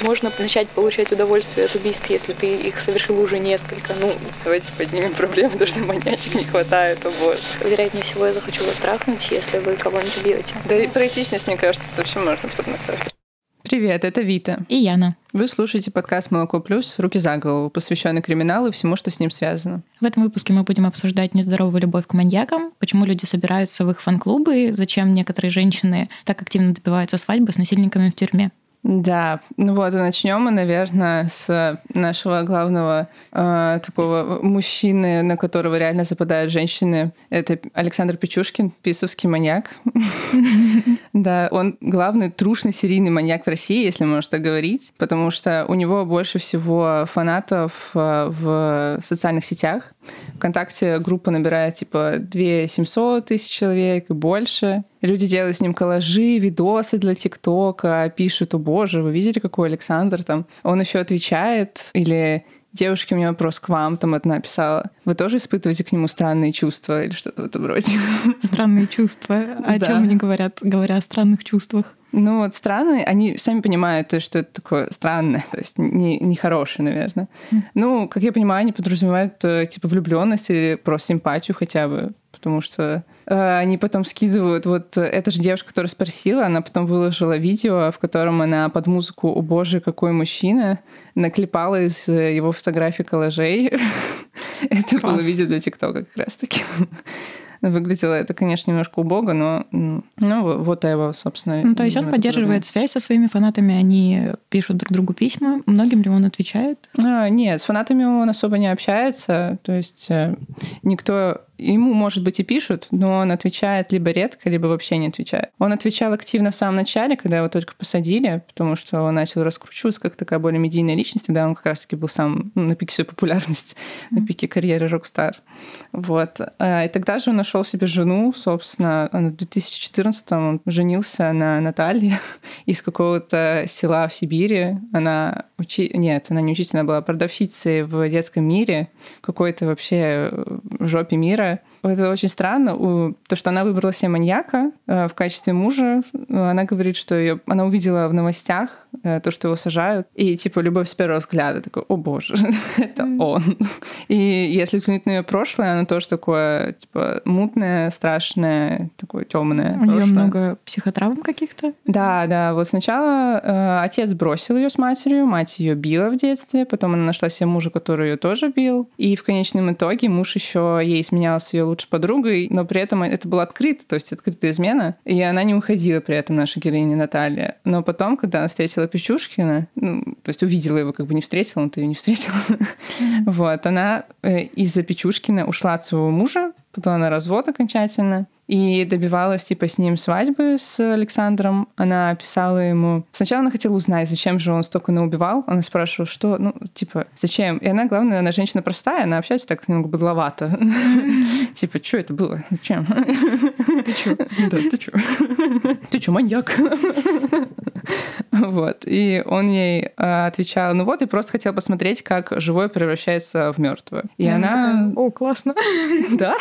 можно начать получать удовольствие от убийств, если ты их совершил уже несколько. Ну, давайте поднимем проблему, потому что маньячек не хватает, о боже. Вероятнее всего, я захочу вас трахнуть, если вы кого-нибудь убьете. Да и про этичность, мне кажется, это вообще можно подносать. Привет, это Вита. И Яна. Вы слушаете подкаст «Молоко плюс. Руки за голову», посвященный криминалу и всему, что с ним связано. В этом выпуске мы будем обсуждать нездоровую любовь к маньякам, почему люди собираются в их фан-клубы, зачем некоторые женщины так активно добиваются свадьбы с насильниками в тюрьме. Да, ну вот, и начнем мы, наверное, с нашего главного э, такого мужчины, на которого реально западают женщины. Это Александр Печушкин, писовский маньяк. Да, он главный трушный серийный маньяк в России, если можно так говорить, потому что у него больше всего фанатов э, в социальных сетях. Вконтакте группа набирает типа 2 700 тысяч человек и больше. Люди делают с ним коллажи, видосы для ТикТока, пишут, о боже, вы видели, какой Александр там? Он еще отвечает или девушки, у меня вопрос к вам, там одна писала. Вы тоже испытываете к нему странные чувства или что-то в этом роде? Странные чувства. О чем они говорят, говоря о странных чувствах? Ну вот странные, они сами понимают, то, что это такое странное, то есть не, не хорошее, наверное. Mm. Ну, как я понимаю, они подразумевают э, типа влюбленность или просто симпатию хотя бы потому что э, они потом скидывают, вот эта же девушка, которая спросила, она потом выложила видео, в котором она под музыку «О боже, какой мужчина» наклепала из э, его фотографий коллажей. Это было видео для ТикТока как раз-таки. Выглядело это, конечно, немножко убого, но ну, вот его, собственно. Ну, то есть он поддерживает связь со своими фанатами, они пишут друг другу письма. Многим ли он отвечает? А, нет, с фанатами он особо не общается. То есть э, никто ему, может быть, и пишут, но он отвечает либо редко, либо вообще не отвечает. Он отвечал активно в самом начале, когда его только посадили, потому что он начал раскручиваться как такая более медийная личность, тогда он как раз-таки был сам ну, на пике своей популярности, mm-hmm. на пике карьеры рок-стар. Вот. А, и тогда же он нашел себе жену, собственно, в 2014 он женился на Наталье из какого-то села в Сибири. Она учи... Нет, она не учитель, она была продавщицей в детском мире, какой-то вообще в жопе мира, это очень странно, то, что она выбрала себе маньяка э, в качестве мужа. Она говорит, что ее, она увидела в новостях э, то, что его сажают, и типа любовь с первого взгляда, такой, о боже, это он. И если взглянуть на ее прошлое, она тоже такое, типа, мутное, страшное, такое темное. У нее много психотравм каких-то? Да, да. Вот сначала э, отец бросил ее с матерью, мать ее била в детстве, потом она нашла себе мужа, который ее тоже бил, и в конечном итоге муж еще ей изменял с ее лучшей подругой, но при этом это было открыто, то есть открытая измена, и она не уходила при этом, наша героиня Наталья. Но потом, когда она встретила Печушкина, ну, то есть увидела его, как бы не встретила, он-то ее не встретил, вот, она э, из-за Печушкина ушла от своего мужа, подала на развод окончательно, и добивалась типа с ним свадьбы с Александром. Она писала ему... Сначала она хотела узнать, зачем же он столько наубивал. Она спрашивала, что, ну, типа, зачем? И она, главное, она женщина простая, она общается так немного быдловато. Типа, что это было? Зачем? Ты что? Да, ты что? Ты что, маньяк? Вот. И он ей а, отвечал, ну вот, и просто хотел посмотреть, как живое превращается в мертвое. И она... О, классно. Да?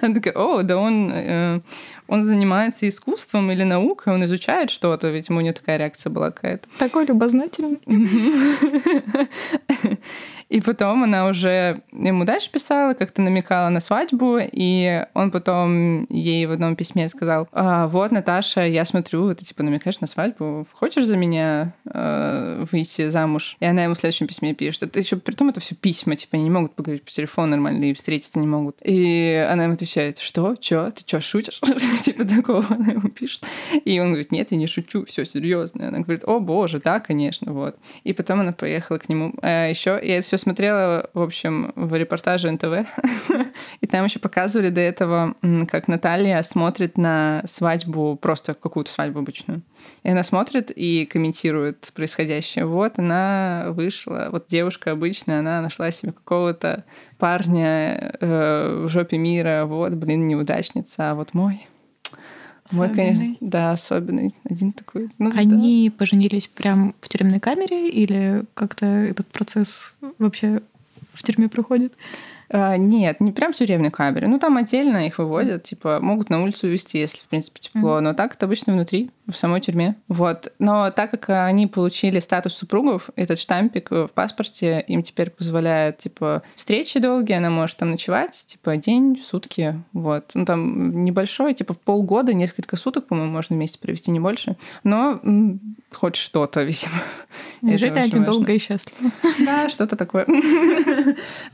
Она такая, о, да он Э, он занимается искусством или наукой, он изучает что-то, ведь у него такая реакция была какая-то. Такой любознательный. И потом она уже ему дальше писала, как-то намекала на свадьбу, и он потом ей в одном письме сказал, а, вот, Наташа, я смотрю, ты типа намекаешь на свадьбу, хочешь за меня э, выйти замуж? И она ему в следующем письме пишет. Это еще при том это все письма, типа они не могут поговорить по телефону нормально и встретиться не могут. И она ему отвечает, что, чё, ты чё, шутишь? типа такого она ему пишет. И он говорит, нет, я не шучу, все серьезно. Она говорит, о боже, да, конечно, вот. И потом она поехала к нему. А еще я это все смотрела, в общем, в репортаже НТВ, и там еще показывали до этого, как Наталья смотрит на свадьбу, просто какую-то свадьбу обычную. И она смотрит и комментирует происходящее. Вот она вышла, вот девушка обычная, она нашла себе какого-то парня э, в жопе мира, вот, блин, неудачница, а вот мой мой, конечно, да, особенный. Один такой. Ну, Они да. поженились прям в тюремной камере или как-то этот процесс вообще в тюрьме проходит? А, нет, не прям в тюремной камере. Ну, там отдельно их выводят, типа, могут на улицу увезти, если, в принципе, тепло. Mm-hmm. Но так это обычно внутри. В самой тюрьме. Вот. Но так как они получили статус супругов, этот штампик в паспорте им теперь позволяет, типа, встречи долгие, она может там ночевать, типа, день, сутки, вот. Ну, там небольшой, типа, в полгода, несколько суток, по-моему, можно вместе провести, не больше. Но хоть что-то, видимо. Жили они долго и счастливо. Да, что-то такое.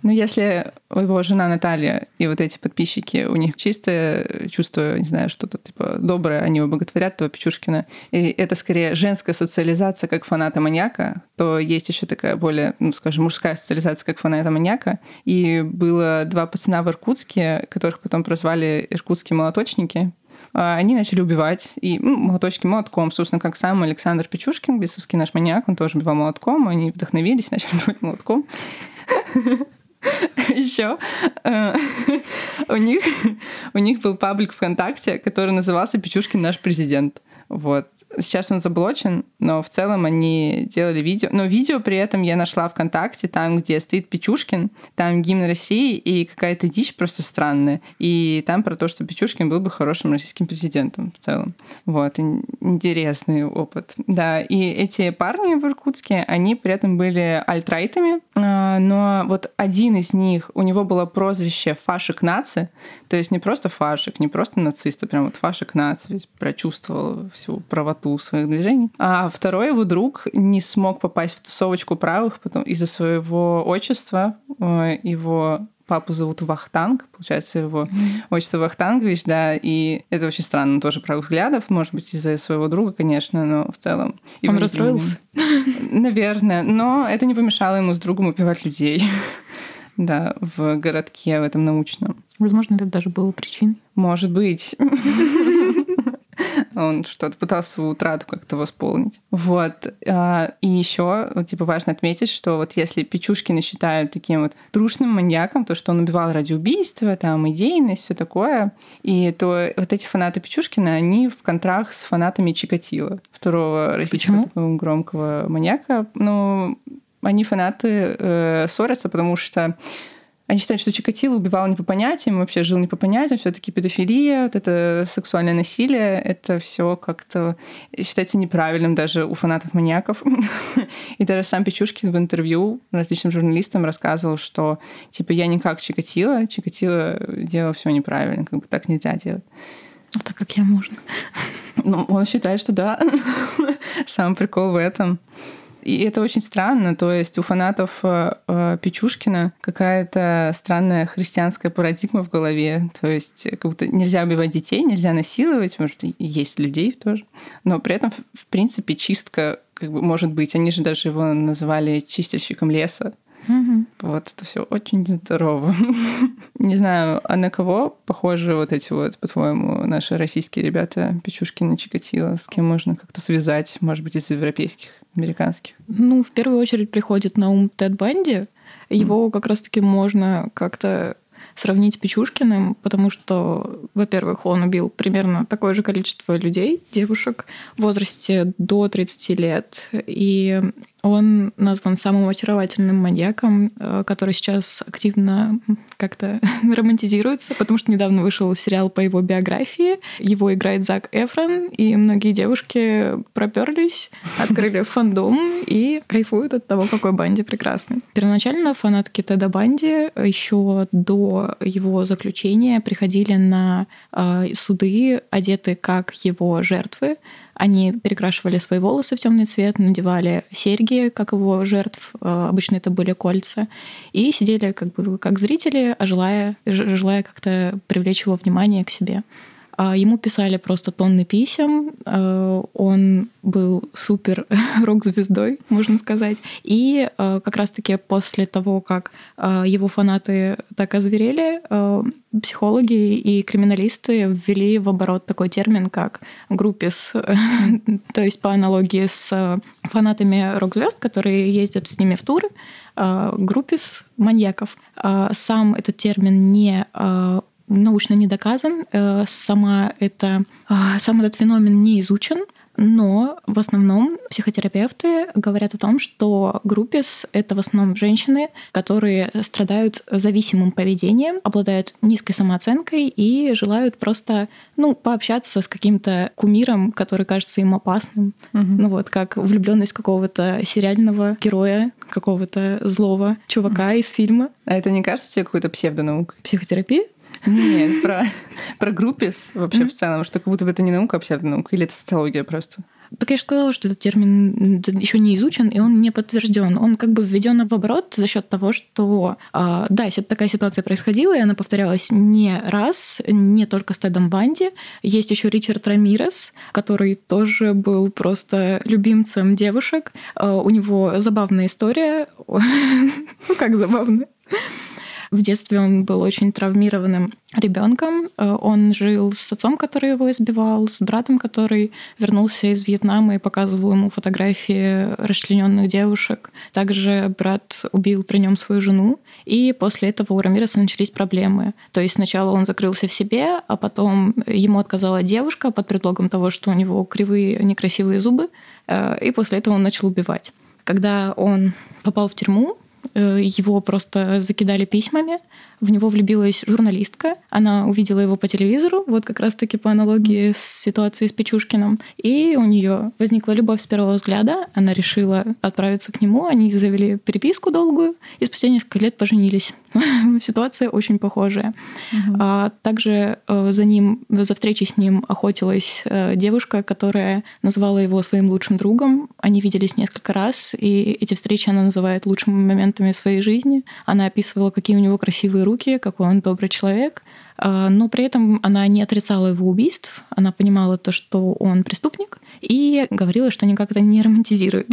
Ну, если его жена Наталья и вот эти подписчики, у них чистое чувство, не знаю, что-то типа доброе, они его боготворят, то Печушкина, и это скорее женская социализация как фаната маньяка, то есть еще такая более, ну, скажем, мужская социализация как фаната маньяка. И было два пацана в Иркутске, которых потом прозвали иркутские молоточники, а, они начали убивать, и ну, молоточки молотком, собственно, как сам Александр Печушкин, бесовский наш маньяк, он тоже убивал молотком, они вдохновились, начали убивать молотком. Еще э, у них, у них был паблик ВКонтакте, который назывался «Печушкин наш президент». Вот. Сейчас он заблочен, но в целом они делали видео. Но видео при этом я нашла ВКонтакте, там, где стоит Печушкин, там гимн России и какая-то дичь просто странная. И там про то, что Печушкин был бы хорошим российским президентом в целом. Вот. Интересный опыт. Да, и эти парни в Иркутске, они при этом были альтрайтами, а, но вот один из них, у него было прозвище «Фашик наци», то есть не просто фашик, не просто нацист, а прям вот фашик наци, прочувствовал всю правоту правоту своих движений. А второй его друг не смог попасть в тусовочку правых потом из-за своего отчества. Э, его папу зовут Вахтанг, получается, его отчество Вахтангович, да, и это очень странно, тоже правых взглядов, может быть, из-за своего друга, конечно, но в целом... Он расстроился? Наверное, но это не помешало ему с другом убивать людей. Да, в городке, в этом научном. Возможно, это даже было причиной. Может быть. Он что-то пытался свою утрату как-то восполнить. Вот. А, и еще, типа, важно отметить, что вот если Печушкина считают таким вот трушным маньяком, то, что он убивал ради убийства, там, идейность, все такое, и то вот эти фанаты Печушкина, они в контрах с фанатами Чикатила, второго российского такого громкого маньяка. Ну, они фанаты э, ссорятся, потому что они считают, что Чикатило убивал не по понятиям, вообще жил не по понятиям, все-таки педофилия, вот это сексуальное насилие, это все как-то считается неправильным даже у фанатов маньяков. И даже сам Печушкин в интервью различным журналистам рассказывал, что типа я не как Чикатило, Чикатило делал все неправильно, как бы так нельзя делать. А так как я можно. Ну, он считает, что да. Сам прикол в этом. И это очень странно. То есть у фанатов э, э, Печушкина какая-то странная христианская парадигма в голове. То есть как будто нельзя убивать детей, нельзя насиловать, может, есть людей тоже. Но при этом, в принципе, чистка как бы может быть. Они же даже его называли чистильщиком леса. Угу. Вот это все очень здорово. Не знаю, а на кого похожи вот эти вот, по-твоему, наши российские ребята, Печушкина, Чикатило? С кем можно как-то связать, может быть, из европейских, американских? Ну, в первую очередь приходит на ум Тед Банди. Его как раз-таки можно как-то сравнить с Печушкиным, потому что, во-первых, он убил примерно такое же количество людей, девушек, в возрасте до 30 лет. И он назван самым очаровательным маньяком, э, который сейчас активно как-то романтизируется, потому что недавно вышел сериал по его биографии. Его играет Зак Эфрон, и многие девушки проперлись, открыли фандом и кайфуют от того, какой Банди прекрасный. Первоначально фанатки Теда Банди еще до его заключения приходили на э, суды, одеты как его жертвы, они перекрашивали свои волосы в темный цвет, надевали серьги, как его жертв, э, обычно это были кольца, и сидели как бы как зрители, желая, желая как-то привлечь его внимание к себе. А ему писали просто тонны писем. Э, он был супер рок-звездой, можно сказать. И э, как раз-таки после того, как э, его фанаты так озверели, психологи и криминалисты ввели в оборот такой термин, как группис, то есть по аналогии с фанатами рок-звезд, которые ездят с ними в туры, группис маньяков. Сам этот термин не научно не доказан, э, сама это, а, сам этот феномен не изучен, Но в основном психотерапевты говорят о том, что группис — это в основном женщины, которые страдают зависимым поведением, обладают низкой самооценкой и желают просто ну, пообщаться с каким-то кумиром, который кажется им опасным. Угу. Ну вот, как влюбленность какого-то сериального героя, какого-то злого чувака угу. из фильма. А это не кажется тебе какой-то псевдонаукой? Психотерапия? Нет, про, про группис вообще mm-hmm. в целом, что как будто бы это не наука, а псевдонаука, или это социология просто? Так я же сказала, что этот термин еще не изучен, и он не подтвержден. Он как бы введен в оборот за счет того, что а, да, такая ситуация происходила, и она повторялась не раз, не только с Тедом Банди. Есть еще Ричард Рамирес, который тоже был просто любимцем девушек. А, у него забавная история. Ну как забавная? В детстве он был очень травмированным ребенком. Э, он жил с отцом, который его избивал, с братом, который вернулся из Вьетнама и показывал ему фотографии расчлененных девушек. Также брат убил при нем свою жену. И после этого у Рамиреса начались проблемы. То есть сначала он закрылся в себе, а потом ему отказала девушка под предлогом того, что у него кривые, некрасивые зубы. Э, и после этого он начал убивать. Когда он попал в тюрьму, его просто закидали письмами. В него влюбилась журналистка. Она увидела его по телевизору, вот как раз-таки по аналогии с ситуацией с Печушкиным. И у нее возникла любовь с первого взгляда. Она решила отправиться к нему. Они завели переписку долгую и спустя несколько лет поженились. Ситуация очень похожая. Угу. А также э, за ним, за встречей с ним охотилась э, девушка, которая назвала его своим лучшим другом. Они виделись несколько раз, и эти встречи она называет лучшими моментами своей жизни. Она описывала, какие у него красивые руки, какой он добрый человек. А, но при этом она не отрицала его убийств, она понимала то, что он преступник, и говорила, что никак это не романтизирует.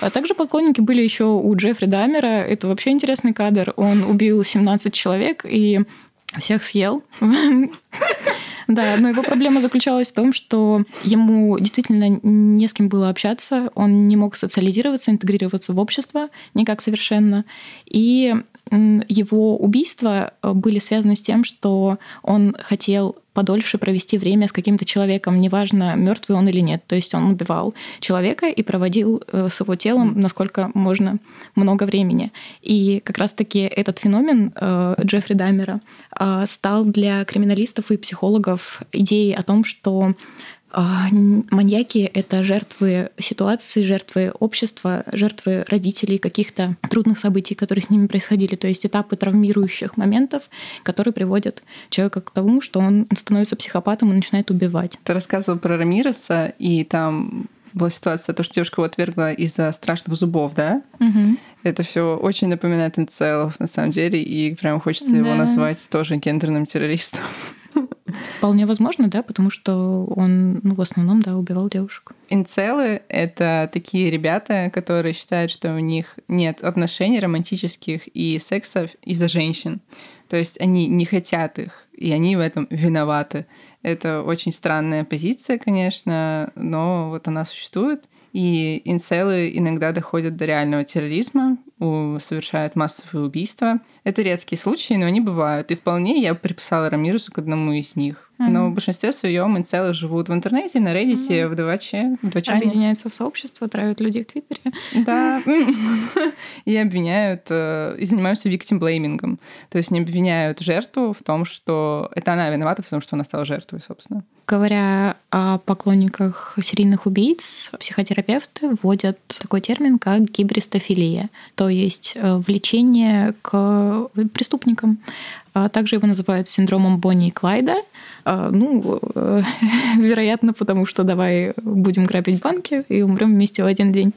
А также поклонники были еще у Джеффри Дамера. Это вообще интересный кадр. Он убил 17 человек и всех съел. Да, но его проблема заключалась в том, что ему действительно не с кем было общаться, он не мог социализироваться, интегрироваться в общество никак совершенно. И его убийства э, были связаны с тем, что он хотел подольше провести время с каким-то человеком, неважно, мертвый он или нет. То есть он убивал человека и проводил э, с его телом, насколько можно, много времени. И как раз-таки этот феномен э, Джеффри Дамера стал для криминалистов и психологов идеей о том, что маньяки — это жертвы ситуации, жертвы общества, жертвы родителей каких-то трудных событий, которые с ними происходили, то есть этапы травмирующих моментов, которые приводят человека к тому, что он становится психопатом и начинает убивать. Ты рассказывал про Рамиреса, и там была ситуация, то, что девушка его отвергла из-за страшных зубов, да? Угу. Это все очень напоминает инцелов, на самом деле, и прям хочется да. его назвать тоже гендерным террористом. Вполне возможно, да, потому что он, ну, в основном, да, убивал девушек. Инцелы — это такие ребята, которые считают, что у них нет отношений романтических и секса из-за женщин. То есть они не хотят их, и они в этом виноваты. Это очень странная позиция, конечно, но вот она существует. И инцелы иногда доходят до реального терроризма, совершают массовые убийства. Это редкие случаи, но они бывают. И вполне я приписала Рамирусу к одному из них. Mm-hmm. Но в большинстве своем инцелы живут в интернете, на Reddit, mm-hmm. в 2 в 2 Объединяются в сообщество, травят людей в Твиттере. Да. И обвиняют, э, и занимаются виктимблеймингом. То есть не обвиняют жертву в том, что это она виновата в том, что она стала жертвой, собственно. Говоря о поклонниках серийных убийц, психотерапевты вводят такой термин, как гибристофилия, то есть э, влечение к преступникам. А также его называют синдромом Бонни и Клайда. А, ну, вероятно, потому что давай будем грабить банки и умрем вместе в один день.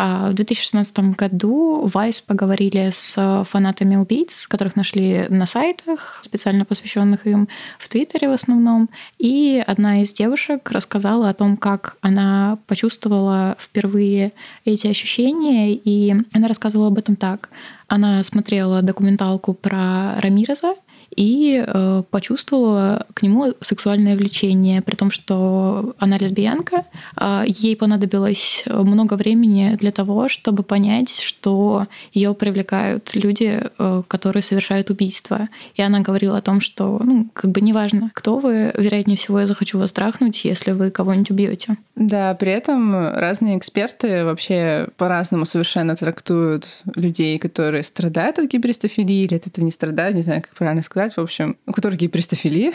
А в 2016 году Vice поговорили с фанатами убийц, которых нашли на сайтах, специально посвященных им, в Твиттере в основном. И одна из девушек рассказала о том, как она почувствовала впервые эти ощущения, и она рассказывала об этом так. Она смотрела документалку про Рамиреза, и э, почувствовала к нему сексуальное влечение, при том, что она лесбиянка. Э, ей понадобилось много времени для того, чтобы понять, что ее привлекают люди, э, которые совершают убийство. И она говорила о том, что, ну, как бы неважно, кто вы, вероятнее всего, я захочу вас трахнуть, если вы кого-нибудь убьете. Да, при этом разные эксперты вообще по-разному совершенно трактуют людей, которые страдают от гиперстофилии или от этого не страдают, не знаю, как правильно сказать, в общем, у которых гиперстофилия.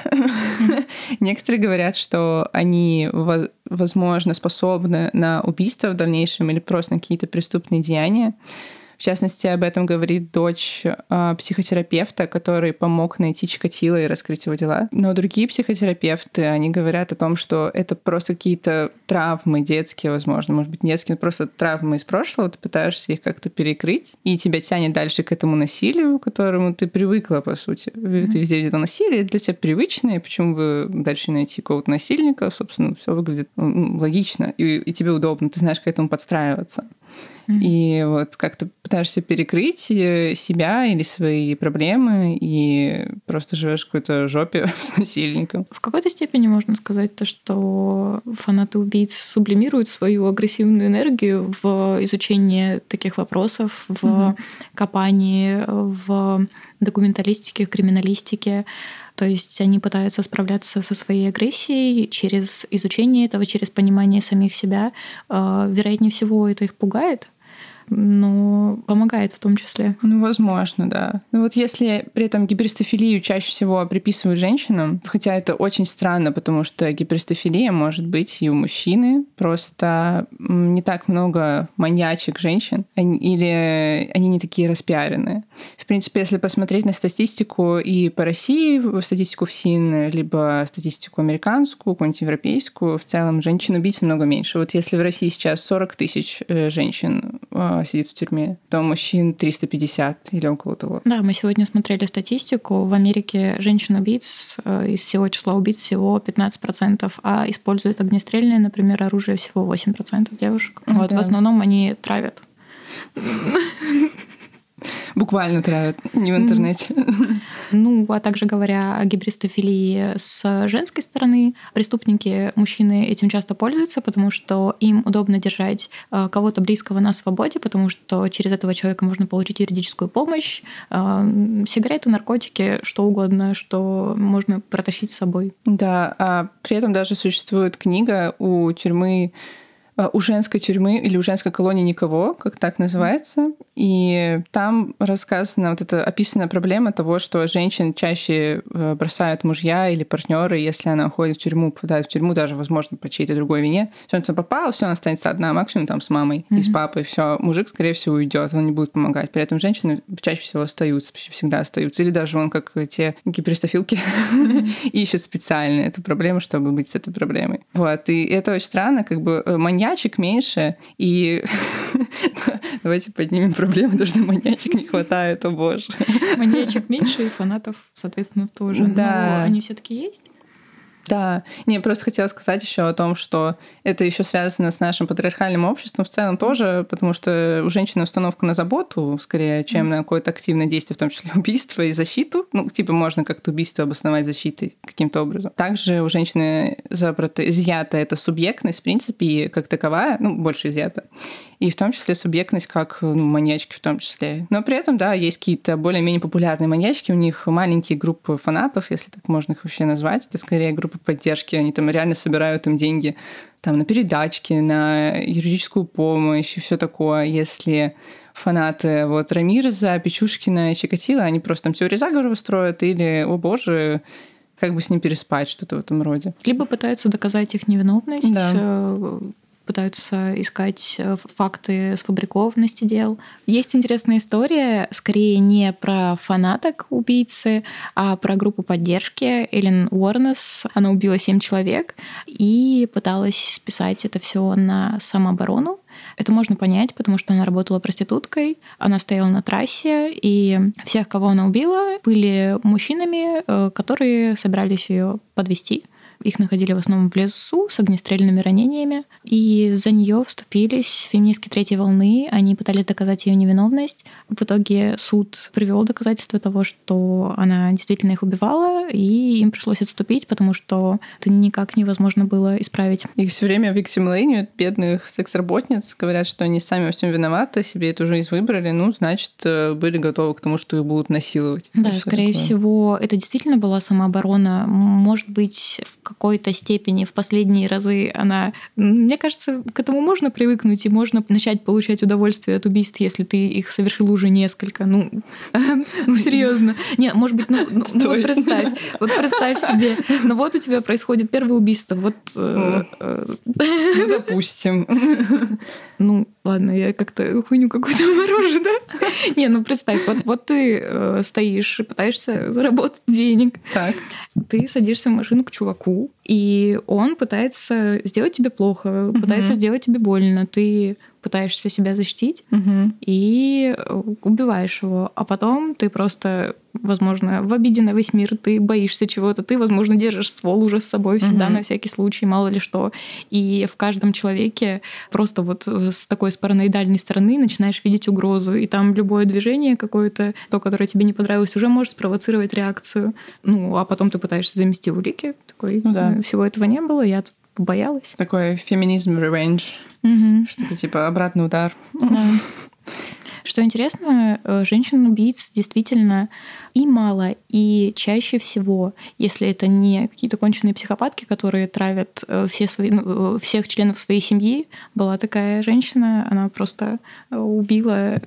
Некоторые говорят, что они, возможно, способны на убийство в дальнейшем или просто на какие-то преступные деяния. В частности, об этом говорит дочь э, психотерапевта, который помог найти Чикатило и раскрыть его дела. Но другие психотерапевты, они говорят о том, что это просто какие-то травмы детские, возможно, может быть, детские, просто травмы из прошлого, ты пытаешься их как-то перекрыть, и тебя тянет дальше к этому насилию, к которому ты привыкла, по сути. Mm-hmm. Ты везде видела насилие, для тебя привычное, почему бы дальше найти какого-то насильника, собственно, все выглядит логично, и, и тебе удобно, ты знаешь, к этому подстраиваться. Mm-hmm. И вот как-то пытаешься перекрыть э, себя или свои проблемы, и просто живешь в какой-то жопе с насильником. В какой-то степени можно сказать то, что фанаты убийц сублимируют свою агрессивную энергию в изучении таких вопросов, в mm-hmm. копании, в документалистике, криминалистике. То есть они пытаются справляться со своей агрессией через изучение этого, через понимание самих себя. А, вероятнее всего, это их пугает, но помогает в том числе. Ну, возможно, да. Ну вот если при этом гиперстофилию чаще всего приписывают женщинам, хотя это очень странно, потому что гиперстофилия может быть и у мужчины, просто не так много маньячек женщин, или они не такие распиаренные. В принципе, если посмотреть на статистику и по России, статистику ФСИН, либо статистику американскую, какую-нибудь европейскую, в целом женщин-убийц намного меньше. Вот если в России сейчас 40 тысяч э, женщин э, сидит в тюрьме, то мужчин 350 или около того. Да, мы сегодня смотрели статистику. В Америке женщин-убийц э, из всего числа убийц всего 15%, а используют огнестрельное, например, оружие всего 8% девушек. Вот, да. В основном они травят. Буквально травят, не в интернете. Ну, а также говоря о гибристофилии с женской стороны, преступники, мужчины этим часто пользуются, потому что им удобно держать э, кого-то близкого на свободе, потому что через этого человека можно получить юридическую помощь, э, сигареты, наркотики, что угодно, что можно протащить с собой. Да, а при этом даже существует книга у тюрьмы у женской тюрьмы или у женской колонии никого, как так называется. И там рассказана вот эта описана проблема того, что женщин чаще э, бросают мужья или партнеры, если она уходит в тюрьму, попадает в тюрьму, даже, возможно, по чьей-то другой вине. Все, она попала, все, она останется одна, максимум там с мамой mm-hmm. и с папой. Все, мужик, скорее всего, уйдет, он не будет помогать. При этом женщины чаще всего остаются, почти всегда остаются. Или даже он, как те гиперстофилки, mm-hmm. ищет специально эту проблему, чтобы быть с этой проблемой. Вот. И это очень странно, как бы э, маньяк маньячек меньше, и давайте поднимем проблему, потому что маньячек не хватает, о боже. Маньячек меньше, и фанатов, соответственно, тоже. Да. Но они все таки есть? Да, не, просто хотела сказать еще о том, что это еще связано с нашим патриархальным обществом в целом тоже, потому что у женщины установка на заботу скорее, чем на какое-то активное действие, в том числе убийство и защиту. Ну, типа можно как-то убийство обосновать защитой каким-то образом. Также у женщины забрата, изъята эта субъектность, в принципе, как таковая, ну, больше изъята и в том числе субъектность как ну, маньячки в том числе. Но при этом, да, есть какие-то более-менее популярные маньячки, у них маленькие группы фанатов, если так можно их вообще назвать. Это скорее группы поддержки, они там реально собирают им деньги там, на передачки, на юридическую помощь и все такое. Если фанаты вот Рамирза, Печушкина, Чикатило, они просто там теории заговора строят или, о боже, как бы с ним переспать, что-то в этом роде. Либо пытаются доказать их невиновность, да. Пытаются искать э, факты сфабрикованности дел. Есть интересная история, скорее не про фанаток убийцы, а про группу поддержки Эллен Уорнес. Она убила семь человек и пыталась списать это все на самооборону. Это можно понять, потому что она работала проституткой, она стояла на трассе, и всех, кого она убила, были мужчинами, э, которые собирались ее подвести Их находили в основном в лесу с огнестрельными ранениями. И за нее вступились феминистки третьей волны. Они пытались доказать ее невиновность. В итоге суд привел доказательства того, что она действительно их убивала, и им пришлось отступить, потому что это никак невозможно было исправить. Их все время lane, бедных секс-работниц, говорят, что они сами во всем виноваты, себе эту жизнь выбрали, ну, значит, э, были готовы к тому, что их будут насиловать. Да, скорее такое. всего, это действительно была самооборона. Может быть, в какой-то степени в последние разы она... Мне кажется, к этому можно привыкнуть, и можно начать получать удовольствие от убийств, если ты их совершил уже несколько. Ну, ну серьезно. Не, может быть, ну, ну, ну вот представь, вот представь себе, ну вот у тебя происходит первое убийство, вот... Ну, допустим. Ну, ладно, я как-то хуйню какую-то морожу, да? Не, ну представь, вот, вот ты э, стоишь и пытаешься заработать денег. Так. Ты садишься в машину к чуваку, и он пытается сделать тебе плохо, угу. пытается сделать тебе больно. Ты пытаешься себя защитить угу. и э, убиваешь его. А потом ты просто, возможно, в обиде на весь мир, ты боишься чего-то, ты, возможно, держишь ствол уже с собой всегда угу. на всякий случай, мало ли что. И в каждом человеке просто вот с такой с параноидальной стороны начинаешь видеть угрозу. И там любое движение какое-то, то, которое тебе не понравилось, уже может спровоцировать реакцию. Ну, а потом ты пытаешься замести улики. Такой, ну, да. всего этого не было, я тут побоялась. Такой феминизм ревенж. Угу. Что-то типа обратный удар. Да. Что интересно, э, женщин-убийц действительно и мало, и чаще всего, если это не какие-то конченые психопатки, которые травят э, все свои, ну, э, всех членов своей семьи, была такая женщина, она просто убила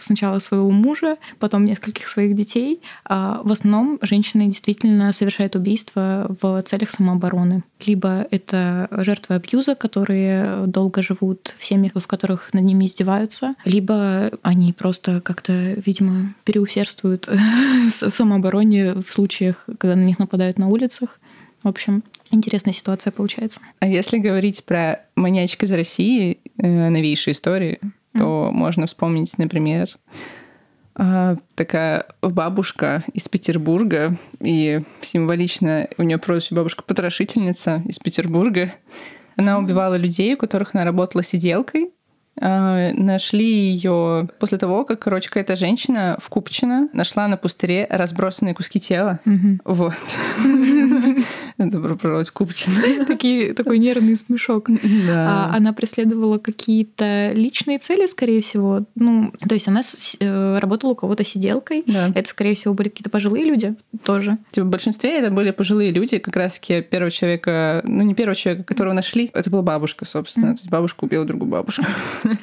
сначала своего мужа, потом нескольких своих детей. А в основном женщины действительно совершают убийства в целях самообороны. Либо это жертвы абьюза, которые долго живут в семьях, в которых над ними издеваются, либо они просто как-то, видимо, переусердствуют в самообороне в случаях, когда на них нападают на улицах. В общем, интересная ситуация получается. А если говорить про маньячка из России, э, новейшие истории, mm. то можно вспомнить, например, э, такая бабушка из Петербурга, и символично у нее прозвище бабушка-потрошительница из Петербурга. Она убивала людей, у которых она работала сиделкой, а, нашли ее после того, как, короче, какая-то женщина в Купчино нашла на пустыре разбросанные куски тела. Вот. Добро пожаловать в Купчино. Такой нервный смешок. А она преследовала какие-то личные цели, скорее всего. Ну, то есть она э, работала у кого-то сиделкой. Это, скорее всего, были какие-то пожилые люди тоже. Типа, в большинстве это были пожилые люди. Как раз-таки первого человека, ну, не первого человека, которого нашли, это была бабушка, собственно. То есть бабушка убила другую бабушку.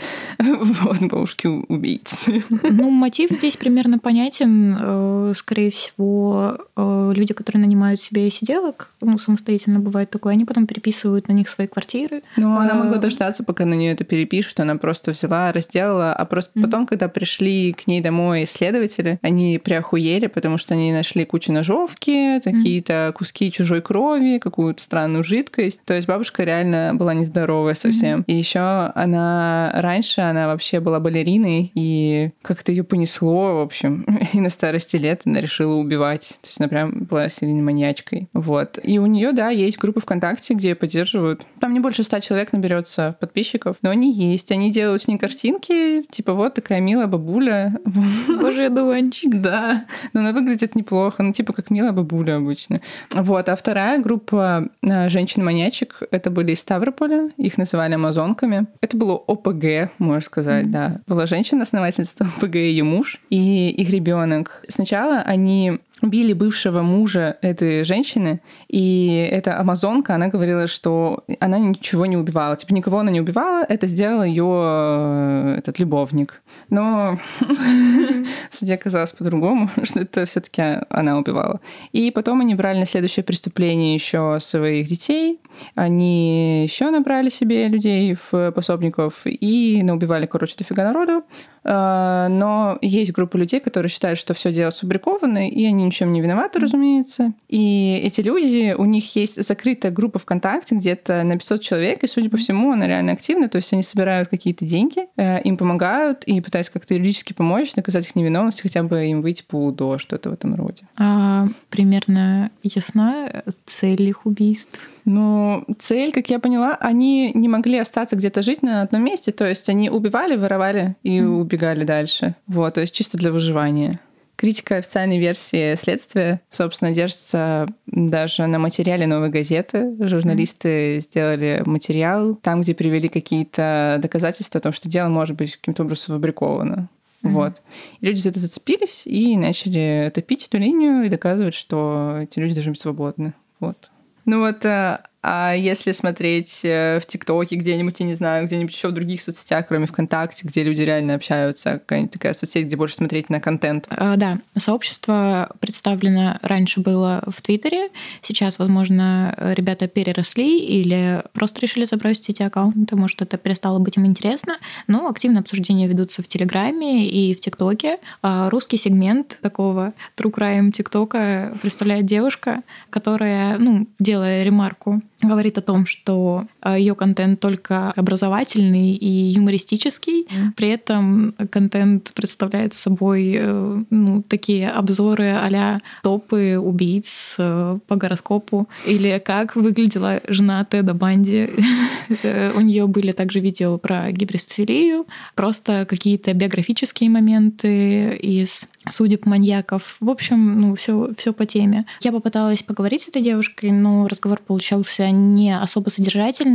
Вот, бабушки-убийцы. Ну, мотив здесь примерно понятен. Э, скорее всего, э, люди, которые нанимают себе сиделок, ну, самостоятельно бывает такое, они потом переписывают на них свои квартиры. Ну, она могла дождаться, пока на нее это перепишут, она просто взяла, разделала, а просто mm-hmm. потом, когда пришли к ней домой исследователи, они приохуели, потому что они нашли кучу ножовки, какие-то mm-hmm. куски чужой крови, какую-то странную жидкость. То есть бабушка реально была нездоровая совсем. Mm-hmm. И еще она раньше она вообще была балериной, и как-то ее понесло, в общем, и на старости лет она решила убивать. То есть она прям была сильной маньячкой. Вот. И у нее, да, есть группы ВКонтакте, где поддерживают. Там не больше ста человек наберется подписчиков, но они есть. Они делают с ней картинки, типа вот такая милая бабуля. Боже, одуванчик. Да, но она выглядит неплохо, ну типа как милая бабуля обычно. Вот, а вторая группа а, женщин-маньячек, это были из Ставрополя, их называли амазонками. Это было ОПГ, ОПГ, можно сказать, mm-hmm. да. Была женщина-основательница ОПГ, ее муж и их ребенок. Сначала они убили бывшего мужа этой женщины, и эта амазонка, она говорила, что она ничего не убивала. Типа никого она не убивала, это сделал ее э, этот любовник. Но судья оказалось по-другому, что это все таки она убивала. И потом они брали на следующее преступление еще своих детей, они еще набрали себе людей в пособников и наубивали, короче, дофига народу. Э, но есть группа людей, которые считают, что все дело сфабриковано, и они ни в чем не виноваты, разумеется. И эти люди, у них есть закрытая группа ВКонтакте, где-то на 500 человек, и, судя по всему, она реально активна, то есть они собирают какие-то деньги, э, им помогают и пытаются как-то юридически помочь, доказать их невиновность, хотя бы им выйти по УДО, что-то в этом роде. А примерно ясна цель их убийств? Ну, цель, как я поняла, они не могли остаться где-то жить на одном месте, то есть они убивали, воровали и mm. убегали дальше. Вот, то есть чисто для выживания. Критика официальной версии следствия, собственно, держится даже на материале новой газеты. Журналисты mm. сделали материал там, где привели какие-то доказательства о том, что дело может быть каким-то образом фабриковано. Mm-hmm. Вот. И люди за это зацепились и начали топить эту линию и доказывать, что эти люди должны быть свободны. Вот. Ну вот э, а если смотреть э, в ТикТоке где-нибудь, я не знаю, где-нибудь еще в других соцсетях, кроме ВКонтакте, где люди реально общаются, какая-нибудь такая соцсеть, где больше смотреть на контент? А, да, сообщество представлено раньше было в Твиттере, сейчас, возможно, ребята переросли или просто решили забросить эти аккаунты, может, это перестало быть им интересно, но активно обсуждения ведутся в Телеграме и в ТикТоке. А русский сегмент такого true crime ТикТока представляет девушка, которая, ну, делая ремарку говорит о том, что ее контент только образовательный и юмористический. При этом контент представляет собой э, ну, такие обзоры а топы убийц э, по гороскопу или как выглядела жена Теда Банди. У нее были также видео про гибристофилию, просто какие-то биографические моменты из судеб маньяков. В общем, ну, все, все по теме. Я попыталась поговорить с этой девушкой, но разговор получался не особо содержательный.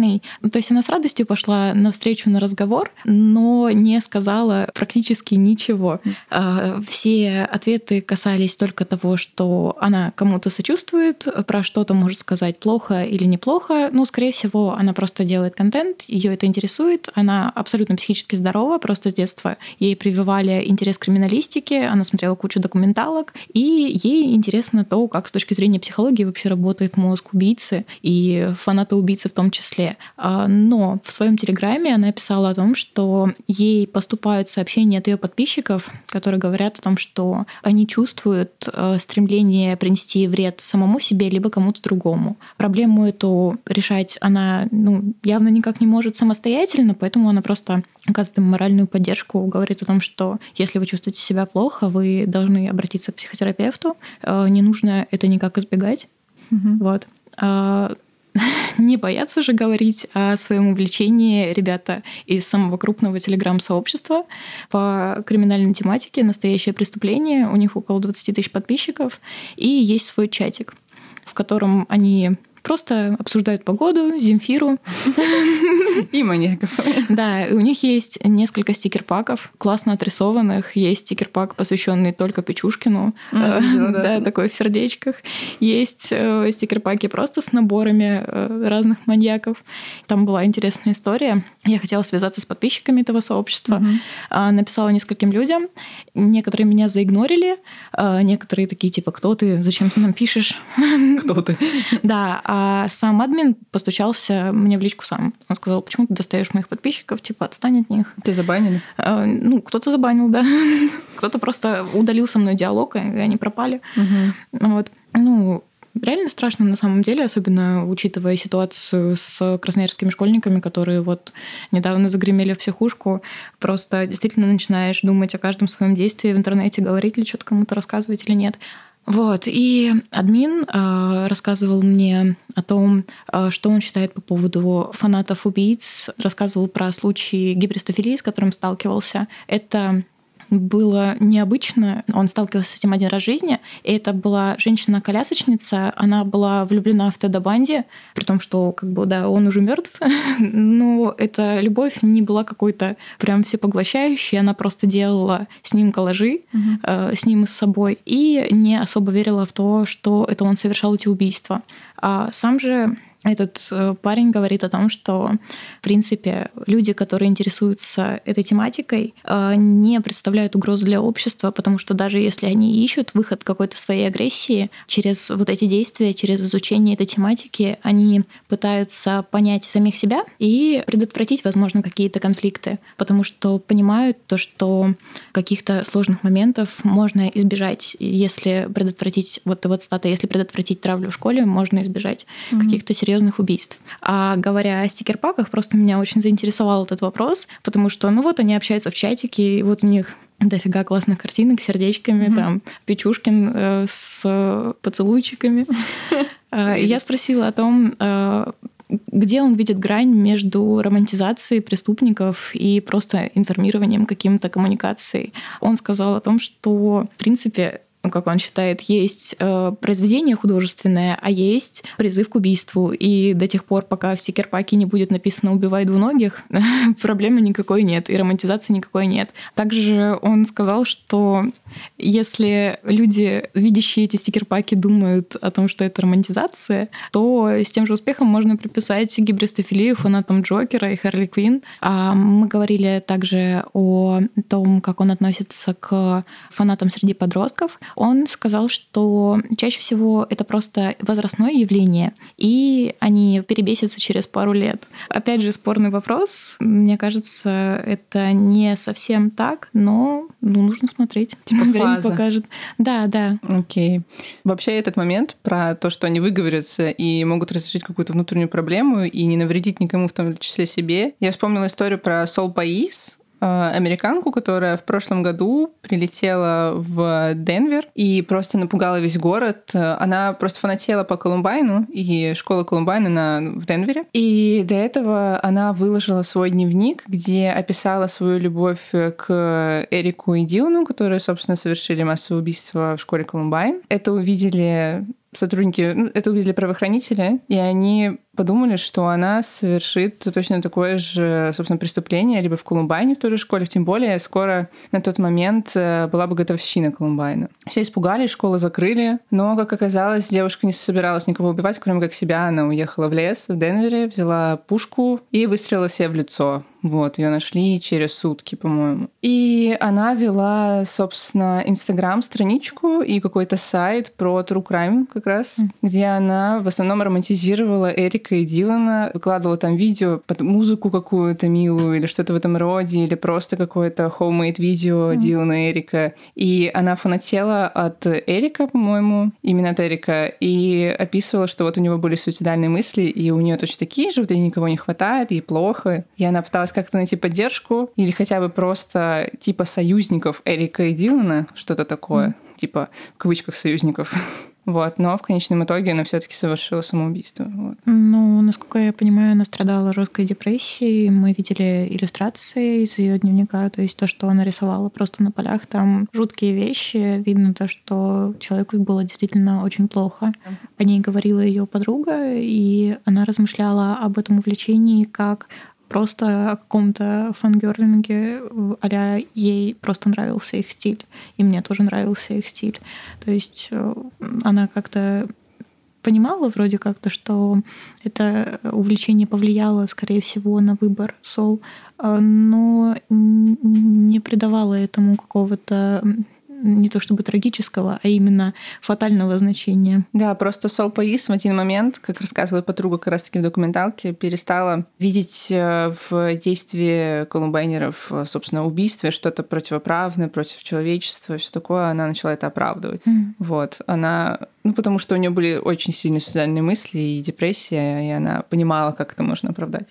То есть она с радостью пошла навстречу на разговор, но не сказала практически ничего. А, все ответы касались только того, что она кому-то сочувствует, про что-то может сказать плохо или неплохо. Ну, скорее всего, она просто делает контент, ее это интересует, она абсолютно психически здорова, просто с детства ей прививали интерес к криминалистике, она смотрела кучу документалок, и ей интересно то, как с точки зрения психологии вообще работает мозг убийцы и фаната убийцы в том числе. А, но в своем телеграме она писала о том, что ей поступают сообщения от ее подписчиков, которые говорят о том, что они чувствуют э, стремление принести вред самому себе либо кому-то другому. Проблему эту решать она ну, явно никак не может самостоятельно, поэтому она просто оказывает им моральную поддержку, говорит о том, что если вы чувствуете себя плохо, вы должны обратиться к психотерапевту. Э, не нужно это никак избегать. Угу. Вот. Не бояться же говорить о своем увлечении ребята из самого крупного телеграм-сообщества по криминальной тематике «Настоящее преступление». У них около 20 тысяч подписчиков. И есть свой чатик, в котором они просто обсуждают погоду, Земфиру. И маньяков. Да, у них есть несколько стикер-паков, классно отрисованных. Есть стикер-пак, посвященный только Печушкину. Э, да, такой в сердечках. Есть э, стикер-паки просто с наборами э, разных маньяков. Там была интересная история. Я хотела связаться с подписчиками этого сообщества. А, написала нескольким людям. Некоторые меня заигнорили. А, некоторые такие, типа, кто ты? Зачем ты нам пишешь? Кто ты? Да, а сам админ постучался мне в личку сам. Он сказал, почему ты достаешь моих подписчиков, типа, отстань от них. Ты забанили? А, ну, кто-то забанил, да. кто-то просто удалил со мной диалог, и они пропали. Угу. Вот. Ну, реально страшно на самом деле, особенно учитывая ситуацию с красноярскими школьниками, которые вот недавно загремели в психушку. Просто действительно начинаешь думать о каждом своем действии в интернете, говорить ли что-то кому-то, рассказывать или нет. Вот. И админ э, рассказывал мне о том, э, что он считает по поводу фанатов убийц, рассказывал про случаи гибристофилии, с которым сталкивался. Это было необычно. Он сталкивался с этим один раз в жизни. И это была женщина-колясочница. Она была влюблена в Теда Банди, при том, что как бы, да, он уже мертв. Но эта любовь не была какой-то прям всепоглощающей. Она просто делала с ним коллажи, угу. э, с ним и с собой, и не особо верила в то, что это он совершал эти убийства. А сам же этот э, парень говорит о том, что, в принципе, люди, которые интересуются этой тематикой, э, не представляют угрозы для общества, потому что даже если они ищут выход какой-то своей агрессии через вот эти действия, через изучение этой тематики, они пытаются понять самих себя и предотвратить, возможно, какие-то конфликты, потому что понимают то, что каких-то сложных моментов можно избежать, если предотвратить, вот, вот стата, если предотвратить травлю в школе, можно избежать mm-hmm. каких-то серьезных убийств. А говоря о стикер-паках, просто меня очень заинтересовал этот вопрос, потому что, ну вот они общаются в чатике, и вот у них дофига классных картинок с сердечками, mm-hmm. там Печушкин э, с поцелуйчиками. Э, я спросила о том, э, где он видит грань между романтизацией преступников и просто информированием каким-то коммуникацией. Он сказал о том, что, в принципе, ну, как он считает, есть э, произведение художественное, а есть призыв к убийству. И до тех пор, пока в стикерпаке не будет написано «убивай двуногих», проблемы никакой нет, и романтизации никакой нет. Также он сказал, что если люди, видящие эти стикерпаки, думают о том, что это романтизация, то с тем же успехом можно приписать гибристофилию фанатам Джокера и Харли Квин. А мы говорили также о том, как он относится к фанатам среди подростков он сказал, что чаще всего это просто возрастное явление, и они перебесятся через пару лет. Опять же, спорный вопрос. Мне кажется, это не совсем так, но ну, нужно смотреть. Типа Время фаза. покажет. Да, да. Окей. Вообще этот момент про то, что они выговорятся и могут разрешить какую-то внутреннюю проблему и не навредить никому, в том числе себе. Я вспомнила историю про Сол Паис, американку, которая в прошлом году прилетела в Денвер и просто напугала весь город. Она просто фанатела по Колумбайну и школа Колумбайна на, в Денвере. И до этого она выложила свой дневник, где описала свою любовь к Эрику и Дилану, которые, собственно, совершили массовое убийство в школе Колумбайн. Это увидели сотрудники, ну, это увидели правоохранители, и они подумали, что она совершит точно такое же, собственно, преступление либо в Колумбайне в той же школе, тем более скоро на тот момент э, была бы готовщина Колумбайна. Все испугались, школу закрыли, но, как оказалось, девушка не собиралась никого убивать, кроме как себя. Она уехала в лес в Денвере, взяла пушку и выстрелила себе в лицо. Вот, ее нашли через сутки, по-моему. И она вела, собственно, Инстаграм-страничку и какой-то сайт про True Crime как раз, mm. где она в основном романтизировала Эрика и Дилана, выкладывала там видео под музыку какую-то милую или что-то в этом роде, или просто какое-то homemade видео mm. Дилана и Эрика. И она фанатела от Эрика, по-моему, именно от Эрика, и описывала, что вот у него были суицидальные мысли, и у нее точно такие же, вот ей никого не хватает, ей плохо. И она пыталась как-то найти поддержку или хотя бы просто типа союзников Эрика и Дилана, что-то такое, mm. типа в кавычках союзников. Вот, но в конечном итоге она все-таки совершила самоубийство. Вот. Ну, насколько я понимаю, она страдала жесткой депрессией. Мы видели иллюстрации из ее дневника, то есть то, что она рисовала просто на полях, там жуткие вещи. Видно то, что человеку было действительно очень плохо. О ней говорила ее подруга, и она размышляла об этом увлечении как просто о каком-то фангерлинге, а ей просто нравился их стиль, и мне тоже нравился их стиль. То есть э, она как-то понимала вроде как-то, что это увлечение повлияло, скорее всего, на выбор Сол, э, но не придавала этому какого-то не то чтобы трагического, а именно фатального значения. Да, просто Сол Паис в один момент, как рассказывает подруга как раз-таки в документалке, перестала видеть э, в действии колумбайнеров, э, собственно, убийстве что-то противоправное, против человечества, все такое, она начала это оправдывать. Mm. Вот. Она ну, потому что у нее были очень сильные суицидальные мысли и депрессия, и она понимала, как это можно оправдать.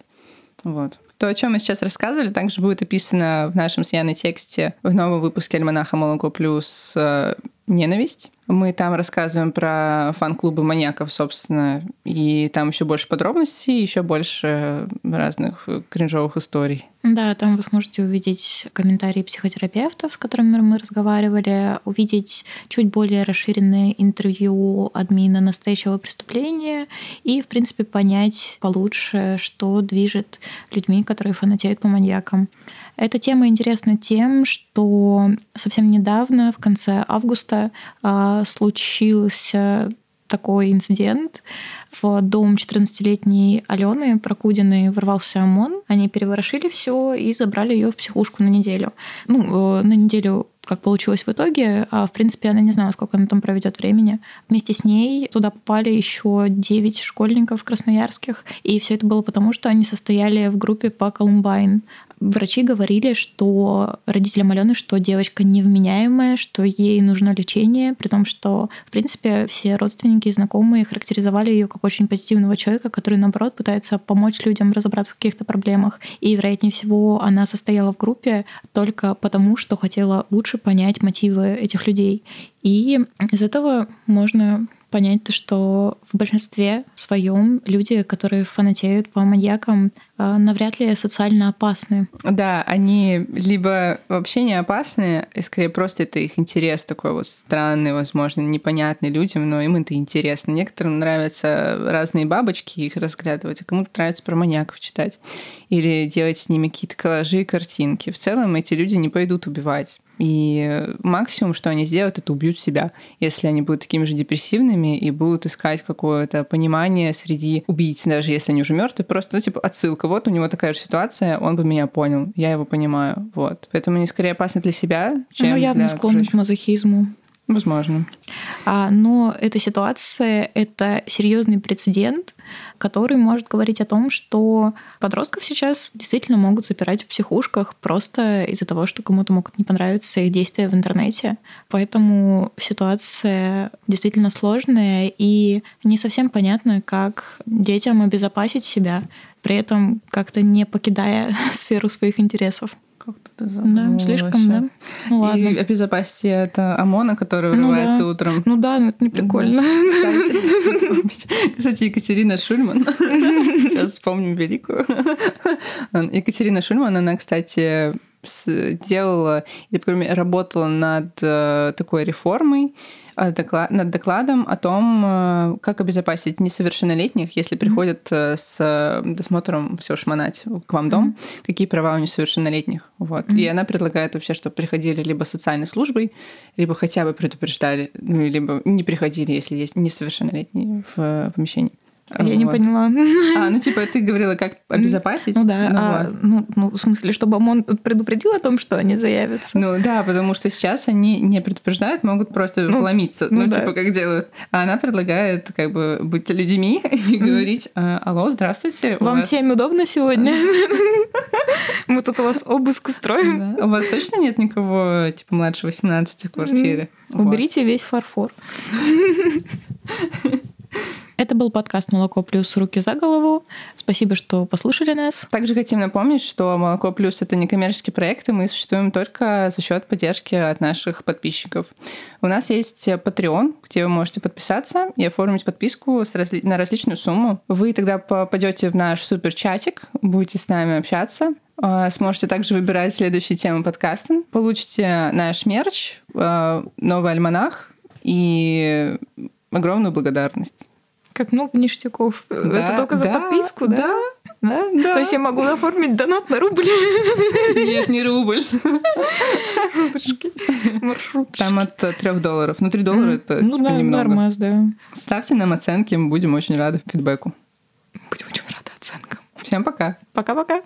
Вот. То, о чем мы сейчас рассказывали, также будет описано в нашем с Яной тексте в новом выпуске «Альманаха Молоко Плюс» э, «Ненависть». Мы там рассказываем про фан-клубы маньяков, собственно, и там еще больше подробностей, еще больше разных кринжовых историй. Да, там вы сможете увидеть комментарии психотерапевтов, с которыми мы разговаривали, увидеть чуть более расширенное интервью админа настоящего преступления и, в принципе, понять получше, что движет людьми, которые фанатеют по маньякам. Эта тема интересна тем, что совсем недавно, в конце августа, а, случился такой инцидент. В дом 14-летней Алены Прокудиной ворвался ОМОН. Они переворошили все и забрали ее в психушку на неделю. Ну, э, на неделю как получилось в итоге. А в принципе, она не знала, сколько она там проведет времени. Вместе с ней туда попали еще 9 школьников красноярских. И все это было потому, что они состояли в группе по Колумбайн. Врачи говорили, что родителям Алены, что девочка невменяемая, что ей нужно лечение, при том, что, в принципе, все родственники и знакомые характеризовали ее как очень позитивного человека, который, наоборот, пытается помочь людям разобраться в каких-то проблемах. И, вероятнее всего, она состояла в группе только потому, что хотела лучше понять мотивы этих людей. И из этого можно понять то, что в большинстве своем люди, которые фанатеют по маньякам, э, навряд ли социально опасны. Да, они либо вообще не опасны, и скорее просто это их интерес такой вот странный, возможно, непонятный людям, но им это интересно. Некоторым нравятся разные бабочки, их разглядывать, а кому-то нравится про маньяков читать или делать с ними какие-то коллажи и картинки. В целом эти люди не пойдут убивать. И максимум, что они сделают, это убьют себя, если они будут такими же депрессивными и будут искать какое-то понимание среди убийц, даже если они уже мертвы, просто, ну, типа, отсылка. Вот у него такая же ситуация, он бы меня понял, я его понимаю. Вот. Поэтому они скорее опасны для себя, чем ну, явно для склонны к мазохизму. Возможно. А, но эта ситуация — это серьезный прецедент, который может говорить о том, что подростков сейчас действительно могут запирать в психушках просто из-за того, что кому-то могут не понравиться их действия в интернете. Поэтому ситуация действительно сложная и не совсем понятно, как детям обезопасить себя, при этом как-то не покидая сферу своих интересов как-то ты Да, слишком, да. Ну ладно. И обезопасите это ОМОНа, который вырывается ну, да. утром. Ну да, ну это не прикольно. Кстати, Екатерина Шульман, сейчас вспомним великую. Екатерина Шульман, она, кстати, делала или работала над э, такой реформой, над докладом о том, э, как обезопасить несовершеннолетних, если приходят э, с э, досмотром все шмонать к вам дом, mm-hmm. какие права у несовершеннолетних. Вот. Mm-hmm. И она предлагает вообще, чтобы приходили либо социальной службой, либо хотя бы предупреждали, ну, либо не приходили, если есть несовершеннолетние в помещении. Я вот. не поняла. А, ну типа ты говорила, как обезопасить? Ну да, ну, а, вот. ну, ну в смысле, чтобы ОМОН предупредил о том, что они заявятся? Ну да, потому что сейчас они не предупреждают, могут просто ну, вломиться, ну, ну да. типа как делают. А она предлагает как бы быть людьми и говорить, «А, алло, здравствуйте. Вам вас... всем удобно сегодня? Мы тут у вас обыск устроим. У вас точно нет никого типа младше 18 в квартире? Уберите весь фарфор. Это был подкаст «Молоко плюс. Руки за голову». Спасибо, что послушали нас. Также хотим напомнить, что «Молоко плюс» — это не коммерческий проект, и мы существуем только за счет поддержки от наших подписчиков. У нас есть Patreon, где вы можете подписаться и оформить подписку разли... на различную сумму. Вы тогда попадете в наш супер-чатик, будете с нами общаться, а, Сможете также выбирать следующие темы подкаста. Получите наш мерч, а, новый альманах и огромную благодарность. Как много ништяков. Да, Это только за да, подписку, да? Да, да, да. То есть я могу оформить донат на рубль? Нет, не рубль. Маршрут. Там от трех долларов. Ну, три доллара это ну, типа да, немного. Нормас, да. Ставьте нам оценки, мы будем очень рады фидбэку. Будем очень рады оценкам. Всем пока. Пока-пока.